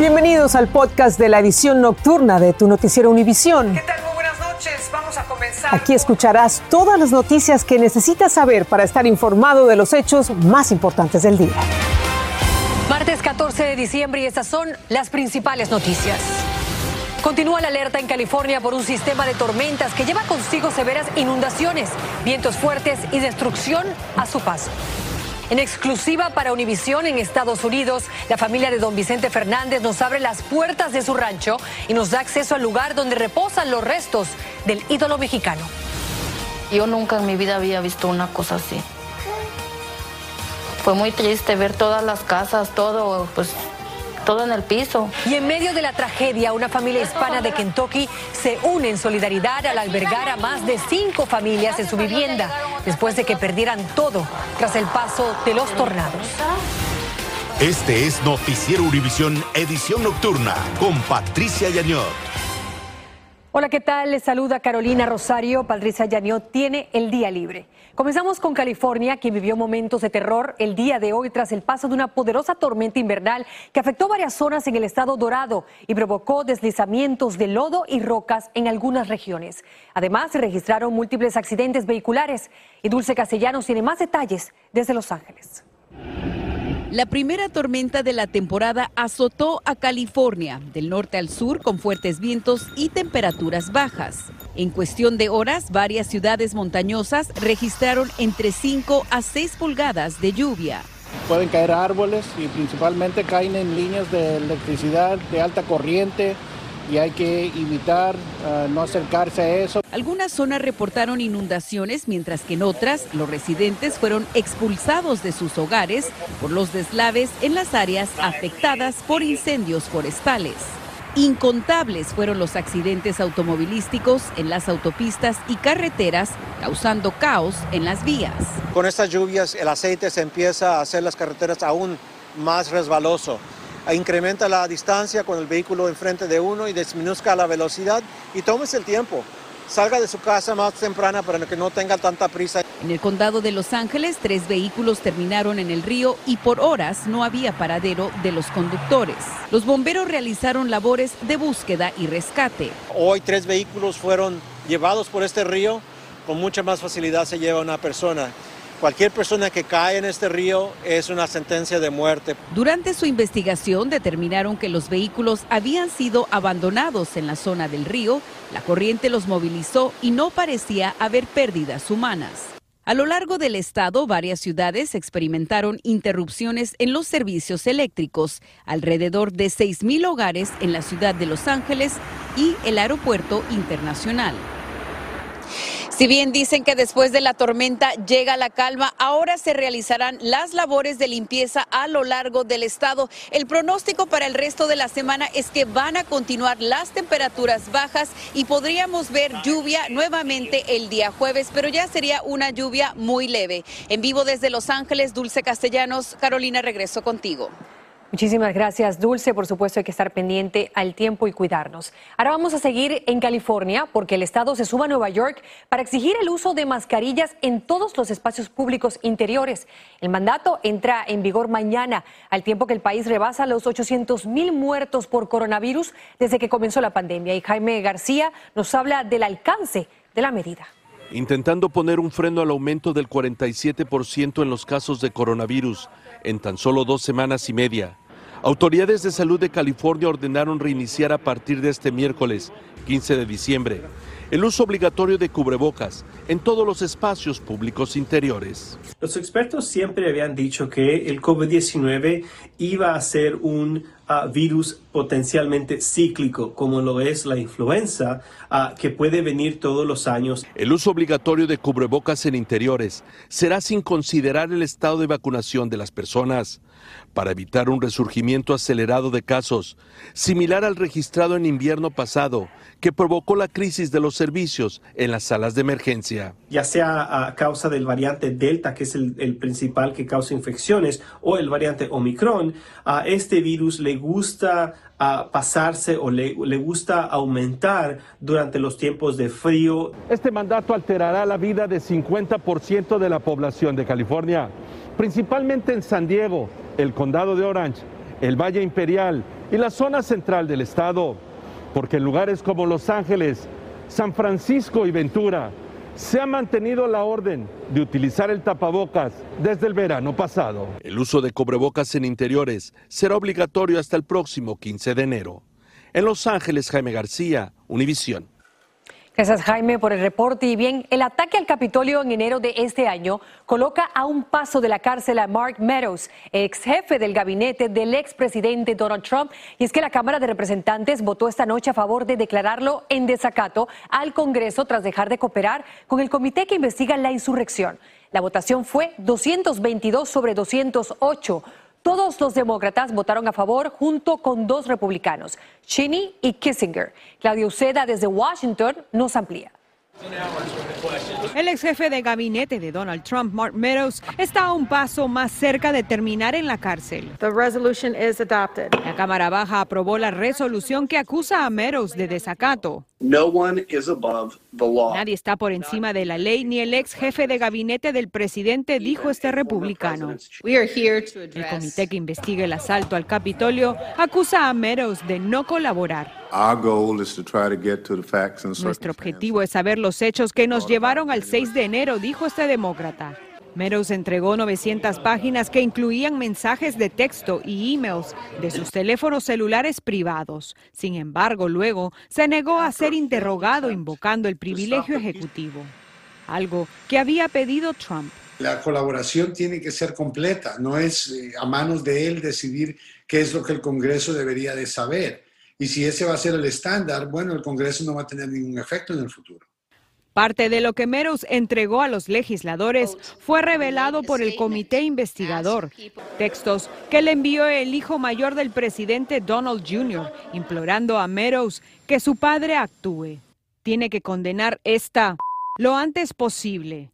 Bienvenidos al podcast de la edición nocturna de tu noticiero Univisión. ¿Qué tal? Muy buenas noches. Vamos a comenzar. Aquí escucharás todas las noticias que necesitas saber para estar informado de los hechos más importantes del día. Martes 14 de diciembre y estas son las principales noticias. Continúa la alerta en California por un sistema de tormentas que lleva consigo severas inundaciones, vientos fuertes y destrucción a su paso. En exclusiva para Univisión en Estados Unidos, la familia de don Vicente Fernández nos abre las puertas de su rancho y nos da acceso al lugar donde reposan los restos del ídolo mexicano. Yo nunca en mi vida había visto una cosa así. Fue muy triste ver todas las casas, todo, pues todo en el piso. Y en medio de la tragedia, una familia hispana de Kentucky se une en solidaridad al albergar a más de cinco familias en su vivienda después de que perdieran todo tras el paso de los tornados. Este es Noticiero Univisión Edición Nocturna con Patricia Yañot. Hola, ¿qué tal? Les saluda Carolina Rosario. Patricia Yaniot tiene el día libre. Comenzamos con California, quien vivió momentos de terror el día de hoy tras el paso de una poderosa tormenta invernal que afectó varias zonas en el estado dorado y provocó deslizamientos de lodo y rocas en algunas regiones. Además, se registraron múltiples accidentes vehiculares. Y Dulce Castellanos tiene más detalles desde Los Ángeles. La primera tormenta de la temporada azotó a California, del norte al sur, con fuertes vientos y temperaturas bajas. En cuestión de horas, varias ciudades montañosas registraron entre 5 a 6 pulgadas de lluvia. Pueden caer árboles y principalmente caen en líneas de electricidad de alta corriente, y hay que evitar ah, no acercarse a eso. Algunas zonas reportaron inundaciones, mientras que en otras los residentes fueron expulsados de sus hogares por los deslaves en las áreas afectadas por incendios forestales. Incontables fueron los accidentes automovilísticos en las autopistas y carreteras, causando caos en las vías. Con estas lluvias el aceite se empieza a hacer las carreteras aún más resbaloso incrementa la distancia con el vehículo enfrente de uno y disminuzca la velocidad y tómese el tiempo. Salga de su casa más temprana para que no tenga tanta prisa. En el condado de Los Ángeles, tres vehículos terminaron en el río y por horas no había paradero de los conductores. Los bomberos realizaron labores de búsqueda y rescate. Hoy tres vehículos fueron llevados por este río. Con mucha más facilidad se lleva una persona. Cualquier persona que cae en este río es una sentencia de muerte. Durante su investigación determinaron que los vehículos habían sido abandonados en la zona del río, la corriente los movilizó y no parecía haber pérdidas humanas. A lo largo del estado, varias ciudades experimentaron interrupciones en los servicios eléctricos, alrededor de 6.000 hogares en la ciudad de Los Ángeles y el aeropuerto internacional. Si bien dicen que después de la tormenta llega la calma, ahora se realizarán las labores de limpieza a lo largo del estado. El pronóstico para el resto de la semana es que van a continuar las temperaturas bajas y podríamos ver lluvia nuevamente el día jueves, pero ya sería una lluvia muy leve. En vivo desde Los Ángeles, Dulce Castellanos, Carolina, regreso contigo. Muchísimas gracias, Dulce. Por supuesto, hay que estar pendiente al tiempo y cuidarnos. Ahora vamos a seguir en California porque el Estado se suma a Nueva York para exigir el uso de mascarillas en todos los espacios públicos interiores. El mandato entra en vigor mañana, al tiempo que el país rebasa los 800 mil muertos por coronavirus desde que comenzó la pandemia. Y Jaime García nos habla del alcance de la medida intentando poner un freno al aumento del 47% en los casos de coronavirus en tan solo dos semanas y media. Autoridades de salud de California ordenaron reiniciar a partir de este miércoles, 15 de diciembre, el uso obligatorio de cubrebocas en todos los espacios públicos interiores. Los expertos siempre habían dicho que el COVID-19 iba a ser un uh, virus potencialmente cíclico, como lo es la influenza, uh, que puede venir todos los años. El uso obligatorio de cubrebocas en interiores será sin considerar el estado de vacunación de las personas para evitar un resurgimiento acelerado de casos, similar al registrado en invierno pasado, que provocó la crisis de los servicios en las salas de emergencia. Ya sea a causa del variante Delta, que es el, principal que causa infecciones, o el variante Omicron, a este virus le gusta pasarse o le, le, gusta aumentar durante los tiempos de frío. Este mandato alterará la vida de 50% de la población de California, principalmente en San Diego, el condado de Orange, el Valle Imperial y la zona central del estado, porque en lugares como Los Ángeles, San Francisco y Ventura se ha mantenido la orden de utilizar el tapabocas desde el verano pasado. El uso de cubrebocas en interiores será obligatorio hasta el próximo 15 de enero. En Los Ángeles, Jaime García, Univisión. Gracias Jaime por el reporte. Y bien, el ataque al Capitolio en enero de este año coloca a un paso de la cárcel a Mark Meadows, ex jefe del gabinete del expresidente Donald Trump. Y es que la Cámara de Representantes votó esta noche a favor de declararlo en desacato al Congreso tras dejar de cooperar con el comité que investiga la insurrección. La votación fue 222 sobre 208. Todos los demócratas votaron a favor junto con dos republicanos, Cheney y Kissinger. Claudio Uceda desde Washington nos amplía. El ex jefe de gabinete de Donald Trump, Mark Meadows, está a un paso más cerca de terminar en la cárcel. La Cámara Baja aprobó la resolución que acusa a Meadows de desacato. Nadie está por encima de la ley, ni el ex jefe de gabinete del presidente, dijo este republicano. El comité que investiga el asalto al Capitolio acusa a Meadows de no colaborar. Nuestro objetivo es saber los hechos que nos llevaron al 6 de enero, dijo este demócrata. Meadows entregó 900 páginas que incluían mensajes de texto y emails de sus teléfonos celulares privados. Sin embargo, luego se negó a ser interrogado invocando el privilegio ejecutivo, algo que había pedido Trump. La colaboración tiene que ser completa, no es eh, a manos de él decidir qué es lo que el Congreso debería de saber. Y si ese va a ser el estándar, bueno, el Congreso no va a tener ningún efecto en el futuro. Parte de lo que Meadows entregó a los legisladores fue revelado por el comité investigador. Textos que le envió el hijo mayor del presidente Donald Jr., implorando a Meadows que su padre actúe. Tiene que condenar esta lo antes posible.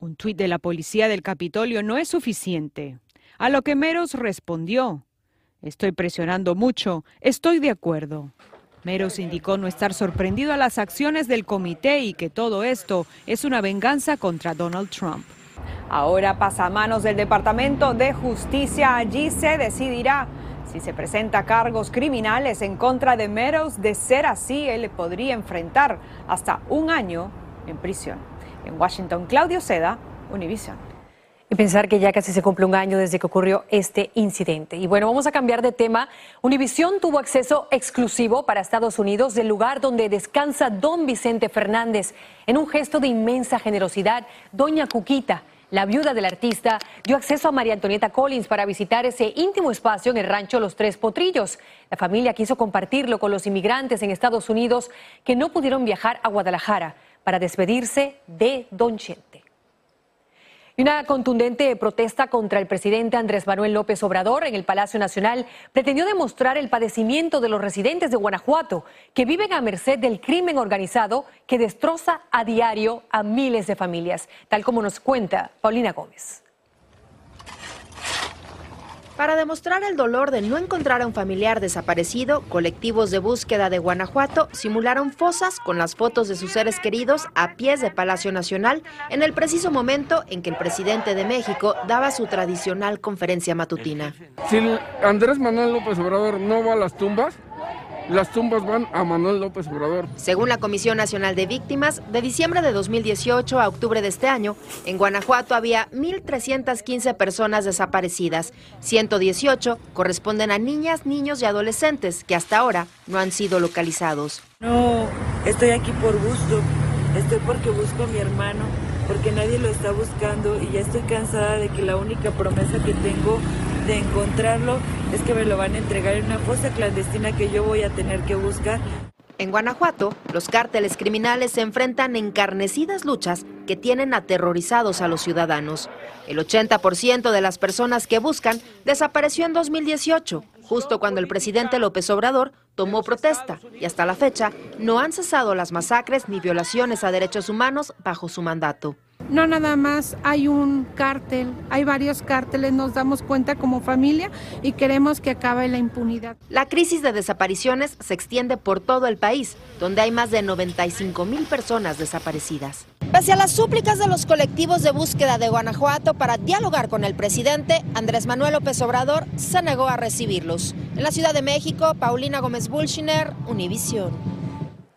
Un tuit de la policía del Capitolio no es suficiente. A lo que Meadows respondió, Estoy presionando mucho, estoy de acuerdo. Meros indicó no estar sorprendido a las acciones del comité y que todo esto es una venganza contra Donald Trump. Ahora pasa a manos del Departamento de Justicia. Allí se decidirá si se presenta cargos criminales en contra de Meadows. De ser así, él podría enfrentar hasta un año en prisión. En Washington, Claudio Seda, Univision. Y pensar que ya casi se cumple un año desde que ocurrió este incidente. Y bueno, vamos a cambiar de tema. Univisión tuvo acceso exclusivo para Estados Unidos del lugar donde descansa don Vicente Fernández. En un gesto de inmensa generosidad, doña Cuquita, la viuda del artista, dio acceso a María Antonieta Collins para visitar ese íntimo espacio en el rancho Los Tres Potrillos. La familia quiso compartirlo con los inmigrantes en Estados Unidos que no pudieron viajar a Guadalajara para despedirse de don Chente. Y una contundente protesta contra el presidente Andrés Manuel López Obrador en el Palacio Nacional pretendió demostrar el padecimiento de los residentes de Guanajuato que viven a merced del crimen organizado que destroza a diario a miles de familias, tal como nos cuenta Paulina Gómez. Para demostrar el dolor de no encontrar a un familiar desaparecido, colectivos de búsqueda de Guanajuato simularon fosas con las fotos de sus seres queridos a pies de Palacio Nacional en el preciso momento en que el presidente de México daba su tradicional conferencia matutina. Si Andrés Manuel López Obrador no va a las tumbas, las tumbas van a Manuel López Obrador. Según la Comisión Nacional de Víctimas, de diciembre de 2018 a octubre de este año, en Guanajuato había 1.315 personas desaparecidas. 118 corresponden a niñas, niños y adolescentes que hasta ahora no han sido localizados. No, estoy aquí por gusto. Estoy porque busco a mi hermano, porque nadie lo está buscando y ya estoy cansada de que la única promesa que tengo de encontrarlo es que me lo van a entregar en una fosa clandestina que yo voy a tener que buscar. En Guanajuato, los cárteles criminales se enfrentan encarnecidas luchas que tienen aterrorizados a los ciudadanos. El 80% de las personas que buscan desapareció en 2018, justo cuando el presidente López Obrador tomó protesta y hasta la fecha no han cesado las masacres ni violaciones a derechos humanos bajo su mandato. No nada más hay un cártel, hay varios cárteles, nos damos cuenta como familia y queremos que acabe la impunidad. La crisis de desapariciones se extiende por todo el país, donde hay más de 95 mil personas desaparecidas. Pese a las súplicas de los colectivos de búsqueda de Guanajuato para dialogar con el presidente, Andrés Manuel López Obrador se negó a recibirlos. En la Ciudad de México, Paulina Gómez Bulchiner, Univisión.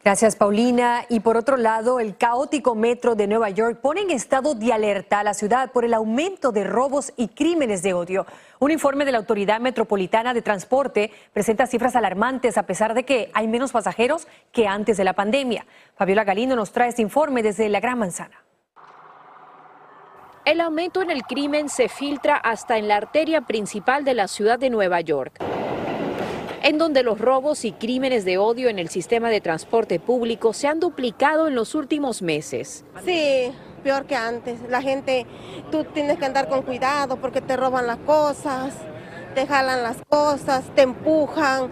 Gracias, Paulina. Y por otro lado, el caótico metro de Nueva York pone en estado de alerta a la ciudad por el aumento de robos y crímenes de odio. Un informe de la Autoridad Metropolitana de Transporte presenta cifras alarmantes a pesar de que hay menos pasajeros que antes de la pandemia. Fabiola Galindo nos trae este informe desde la Gran Manzana. El aumento en el crimen se filtra hasta en la arteria principal de la ciudad de Nueva York en donde los robos y crímenes de odio en el sistema de transporte público se han duplicado en los últimos meses. Sí, peor que antes. La gente, tú tienes que andar con cuidado porque te roban las cosas, te jalan las cosas, te empujan.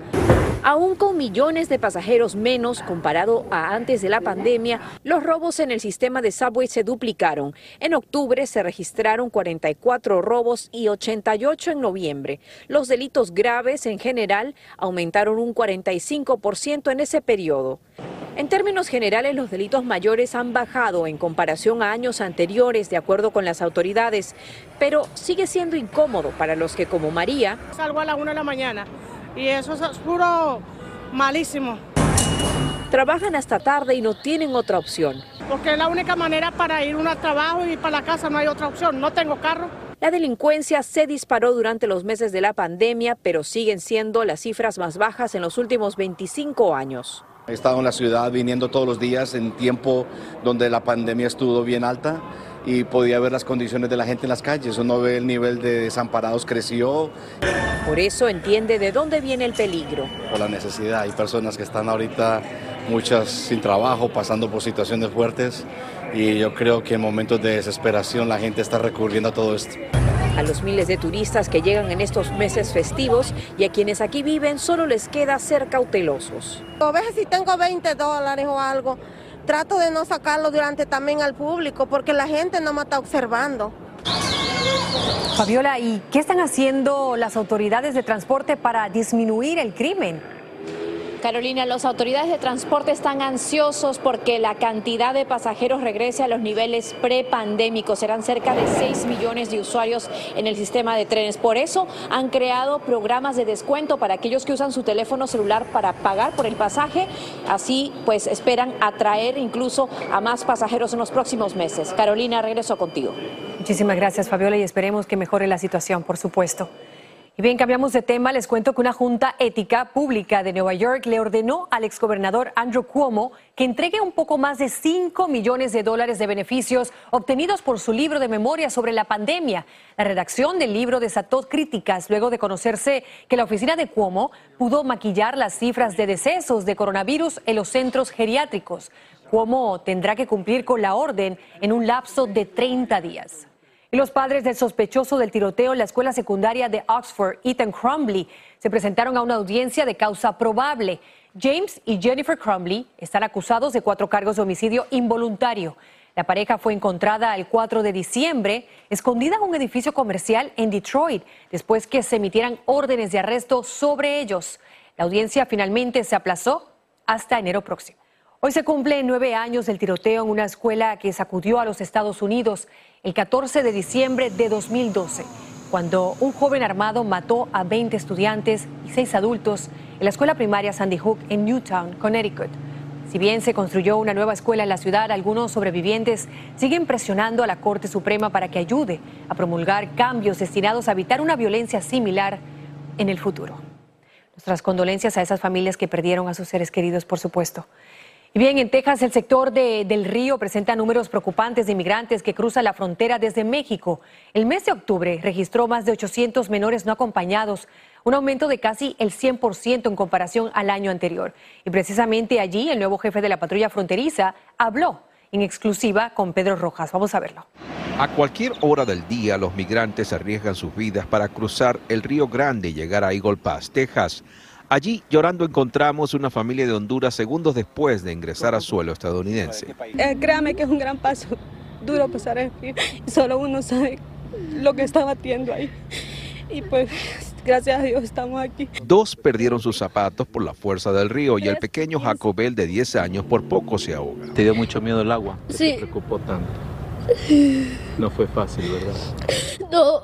Aún con millones de pasajeros menos comparado a antes de la pandemia, los robos en el sistema de subway se duplicaron. En octubre se registraron 44 robos y 88 en noviembre. Los delitos graves en general aumentaron un 45% en ese periodo. En términos generales, los delitos mayores han bajado en comparación a años anteriores, de acuerdo con las autoridades, pero sigue siendo incómodo para los que, como María, salgo a la una de la mañana y eso es puro malísimo. Trabajan hasta tarde y no tienen otra opción. Porque es la única manera para ir uno al trabajo y para la casa no hay otra opción. No tengo carro. La delincuencia se disparó durante los meses de la pandemia, pero siguen siendo las cifras más bajas en los últimos 25 años. He estado en la ciudad viniendo todos los días en tiempo donde la pandemia estuvo bien alta y podía ver las condiciones de la gente en las calles. Uno ve el nivel de desamparados creció. Por eso entiende de dónde viene el peligro. Por la necesidad. Hay personas que están ahorita, muchas sin trabajo, pasando por situaciones fuertes y yo creo que en momentos de desesperación la gente está recurriendo a todo esto. A los miles de turistas que llegan en estos meses festivos y a quienes aquí viven solo les queda ser cautelosos. A veces si tengo 20 dólares o algo, trato de no sacarlo durante también al público porque la gente no me está observando. Fabiola, ¿y qué están haciendo las autoridades de transporte para disminuir el crimen? Carolina, las autoridades de transporte están ansiosos porque la cantidad de pasajeros regrese a los niveles prepandémicos. Serán cerca de 6 millones de usuarios en el sistema de trenes. Por eso han creado programas de descuento para aquellos que usan su teléfono celular para pagar por el pasaje. Así, pues, esperan atraer incluso a más pasajeros en los próximos meses. Carolina, regreso contigo. Muchísimas gracias, Fabiola, y esperemos que mejore la situación, por supuesto. Y bien, cambiamos de tema. Les cuento que una junta ética pública de Nueva York le ordenó al exgobernador Andrew Cuomo que entregue un poco más de 5 millones de dólares de beneficios obtenidos por su libro de memoria sobre la pandemia. La redacción del libro desató críticas luego de conocerse que la oficina de Cuomo pudo maquillar las cifras de decesos de coronavirus en los centros geriátricos. Cuomo tendrá que cumplir con la orden en un lapso de 30 días. Y los padres del sospechoso del tiroteo en la escuela secundaria de Oxford, Ethan Crumbley, se presentaron a una audiencia de causa probable. James y Jennifer Crumbley están acusados de cuatro cargos de homicidio involuntario. La pareja fue encontrada el 4 de diciembre escondida en un edificio comercial en Detroit después que se emitieran órdenes de arresto sobre ellos. La audiencia finalmente se aplazó hasta enero próximo. Hoy se cumplen nueve años del tiroteo en una escuela que sacudió a los Estados Unidos el 14 de diciembre de 2012, cuando un joven armado mató a 20 estudiantes y seis adultos en la escuela primaria Sandy Hook en Newtown, Connecticut. Si bien se construyó una nueva escuela en la ciudad, algunos sobrevivientes siguen presionando a la Corte Suprema para que ayude a promulgar cambios destinados a evitar una violencia similar en el futuro. Nuestras condolencias a esas familias que perdieron a sus seres queridos, por supuesto. Y bien, en Texas el sector del río presenta números preocupantes de inmigrantes que cruzan la frontera desde México. El mes de octubre registró más de 800 menores no acompañados, un aumento de casi el 100% en comparación al año anterior. Y precisamente allí el nuevo jefe de la patrulla fronteriza habló en exclusiva con Pedro Rojas. Vamos a verlo. A cualquier hora del día los migrantes arriesgan sus vidas para cruzar el Río Grande y llegar a Eagle Pass, Texas. Allí, llorando, encontramos una familia de Honduras segundos después de ingresar a suelo estadounidense. Eh, créame que es un gran paso duro pasar el frío. Solo uno sabe lo que está batiendo ahí. Y pues gracias a Dios estamos aquí. Dos perdieron sus zapatos por la fuerza del río y el pequeño Jacobel de 10 años por poco se ahoga. ¿Te dio mucho miedo el agua? Sí. ¿Te preocupó tanto? No fue fácil, ¿verdad? No.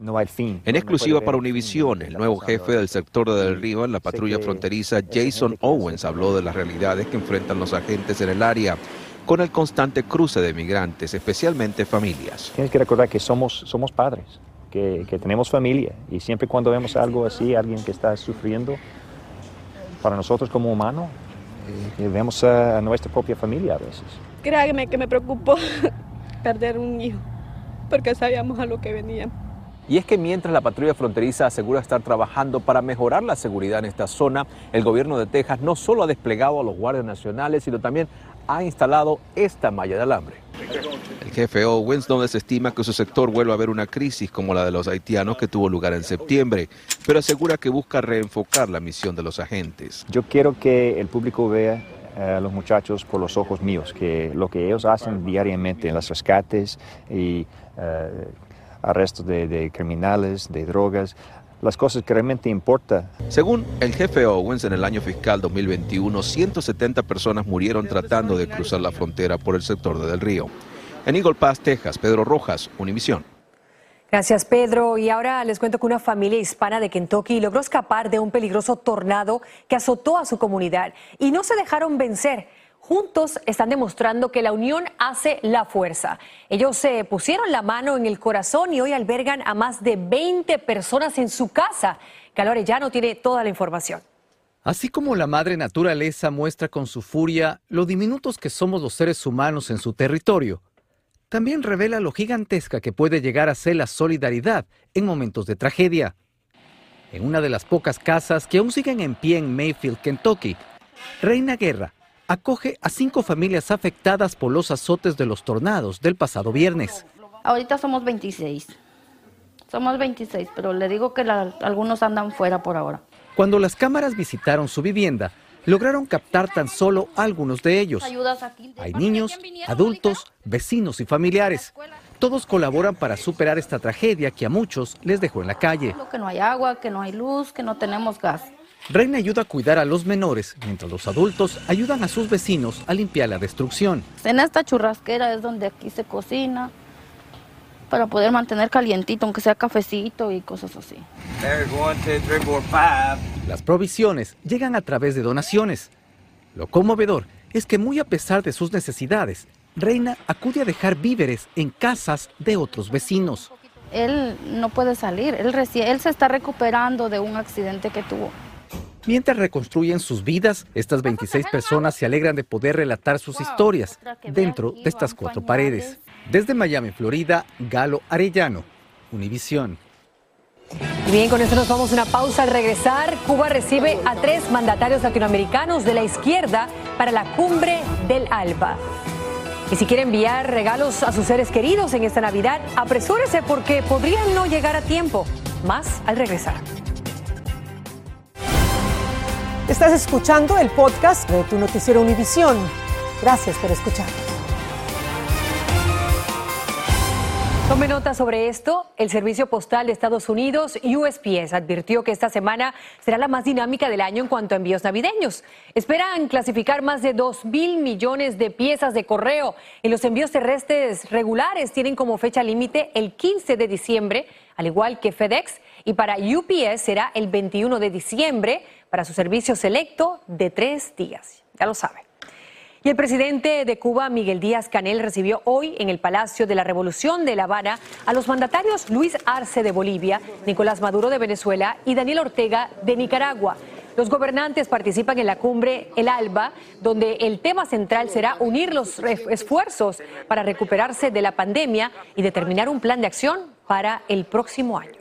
No hay fin. En exclusiva para Univisión, el nuevo jefe del sector del río en la patrulla fronteriza, Jason Owens, habló de las realidades que enfrentan los agentes en el área con el constante cruce de migrantes, especialmente familias. Tienes que recordar que somos, somos padres, que, que tenemos familia y siempre cuando vemos algo así, alguien que está sufriendo, para nosotros como humanos, eh, vemos a, a nuestra propia familia a veces. Créame que me preocupó perder un hijo, porque sabíamos a lo que veníamos. Y es que mientras la patrulla fronteriza asegura estar trabajando para mejorar la seguridad en esta zona, el gobierno de Texas no solo ha desplegado a los guardias nacionales, sino también ha instalado esta malla de alambre. El jefe Owens no desestima que su sector vuelva a ver una crisis como la de los haitianos que tuvo lugar en septiembre, pero asegura que busca reenfocar la misión de los agentes. Yo quiero que el público vea eh, a los muchachos por los ojos míos, que lo que ellos hacen diariamente en los rescates y eh, arrestos de, de criminales, de drogas, las cosas que realmente importan. Según el jefe Owens, en el año fiscal 2021, 170 personas murieron tratando de cruzar la frontera por el sector de Del Río. En Eagle Pass, Texas, Pedro Rojas, Univisión. Gracias, Pedro. Y ahora les cuento que una familia hispana de Kentucky logró escapar de un peligroso tornado que azotó a su comunidad y no se dejaron vencer. Juntos están demostrando que la unión hace la fuerza. Ellos se pusieron la mano en el corazón y hoy albergan a más de 20 personas en su casa. Ya no tiene toda la información. Así como la madre naturaleza muestra con su furia lo diminutos que somos los seres humanos en su territorio, también revela lo gigantesca que puede llegar a ser la solidaridad en momentos de tragedia. En una de las pocas casas que aún siguen en pie en Mayfield, Kentucky, Reina Guerra acoge a cinco familias afectadas por los azotes de los tornados del pasado viernes. Ahorita somos 26. Somos 26, pero le digo que la- algunos andan fuera por ahora. Cuando las cámaras visitaron su vivienda, lograron captar tan solo a algunos de ellos. Hay niños, adultos, vecinos y familiares. Todos colaboran para superar esta tragedia que a muchos les dejó en la calle. Que no hay agua, que no hay luz, que no tenemos gas. Reina ayuda a cuidar a los menores, mientras los adultos ayudan a sus vecinos a limpiar la destrucción. En esta churrasquera es donde aquí se cocina para poder mantener calientito, aunque sea cafecito y cosas así. Las provisiones llegan a través de donaciones. Lo conmovedor es que muy a pesar de sus necesidades, Reina acude a dejar víveres en casas de otros vecinos. Él no puede salir, él, él se está recuperando de un accidente que tuvo. Mientras reconstruyen sus vidas, estas 26 personas se alegran de poder relatar sus historias dentro de estas cuatro paredes. Desde Miami, Florida, Galo Arellano, Univisión. Y bien, con esto nos vamos a una pausa. Al regresar, Cuba recibe a tres mandatarios latinoamericanos de la izquierda para la cumbre del ALBA. Y si quiere enviar regalos a sus seres queridos en esta Navidad, apresúrese porque podrían no llegar a tiempo. Más al regresar. Estás escuchando el podcast de tu noticiero Univisión. Gracias por escuchar. Tome nota sobre esto. El Servicio Postal de Estados Unidos, USPS, advirtió que esta semana será la más dinámica del año en cuanto a envíos navideños. Esperan clasificar más de 2 mil millones de piezas de correo. Y los envíos terrestres regulares tienen como fecha límite el 15 de diciembre, al igual que FedEx. Y para UPS será el 21 de diciembre para su servicio selecto de tres días. Ya lo sabe. Y el presidente de Cuba, Miguel Díaz Canel, recibió hoy en el Palacio de la Revolución de La Habana a los mandatarios Luis Arce de Bolivia, Nicolás Maduro de Venezuela y Daniel Ortega de Nicaragua. Los gobernantes participan en la cumbre El Alba, donde el tema central será unir los esfuerzos para recuperarse de la pandemia y determinar un plan de acción para el próximo año.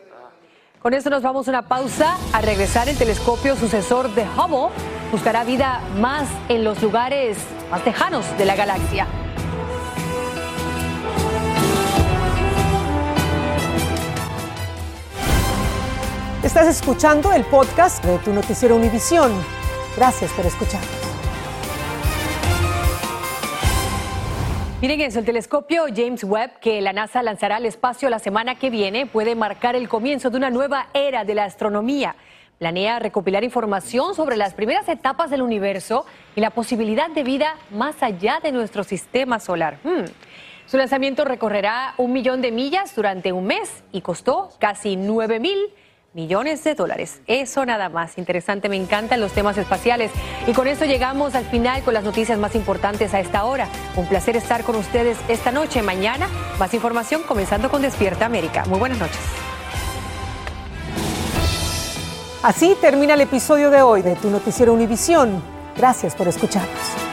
Con esto nos vamos a una pausa. Al regresar, el telescopio sucesor de Hubble buscará vida más en los lugares más lejanos de la galaxia. Estás escuchando el podcast de tu noticiero Univisión. Gracias por escuchar. Miren eso, el telescopio James Webb que la NASA lanzará al espacio la semana que viene puede marcar el comienzo de una nueva era de la astronomía. Planea recopilar información sobre las primeras etapas del universo y la posibilidad de vida más allá de nuestro sistema solar. Hmm. Su lanzamiento recorrerá un millón de millas durante un mes y costó casi 9 mil millones de dólares. Eso nada más. Interesante, me encantan los temas espaciales. Y con esto llegamos al final con las noticias más importantes a esta hora. Un placer estar con ustedes esta noche. Mañana, más información comenzando con Despierta América. Muy buenas noches. Así termina el episodio de hoy de Tu Noticiero Univisión. Gracias por escucharnos.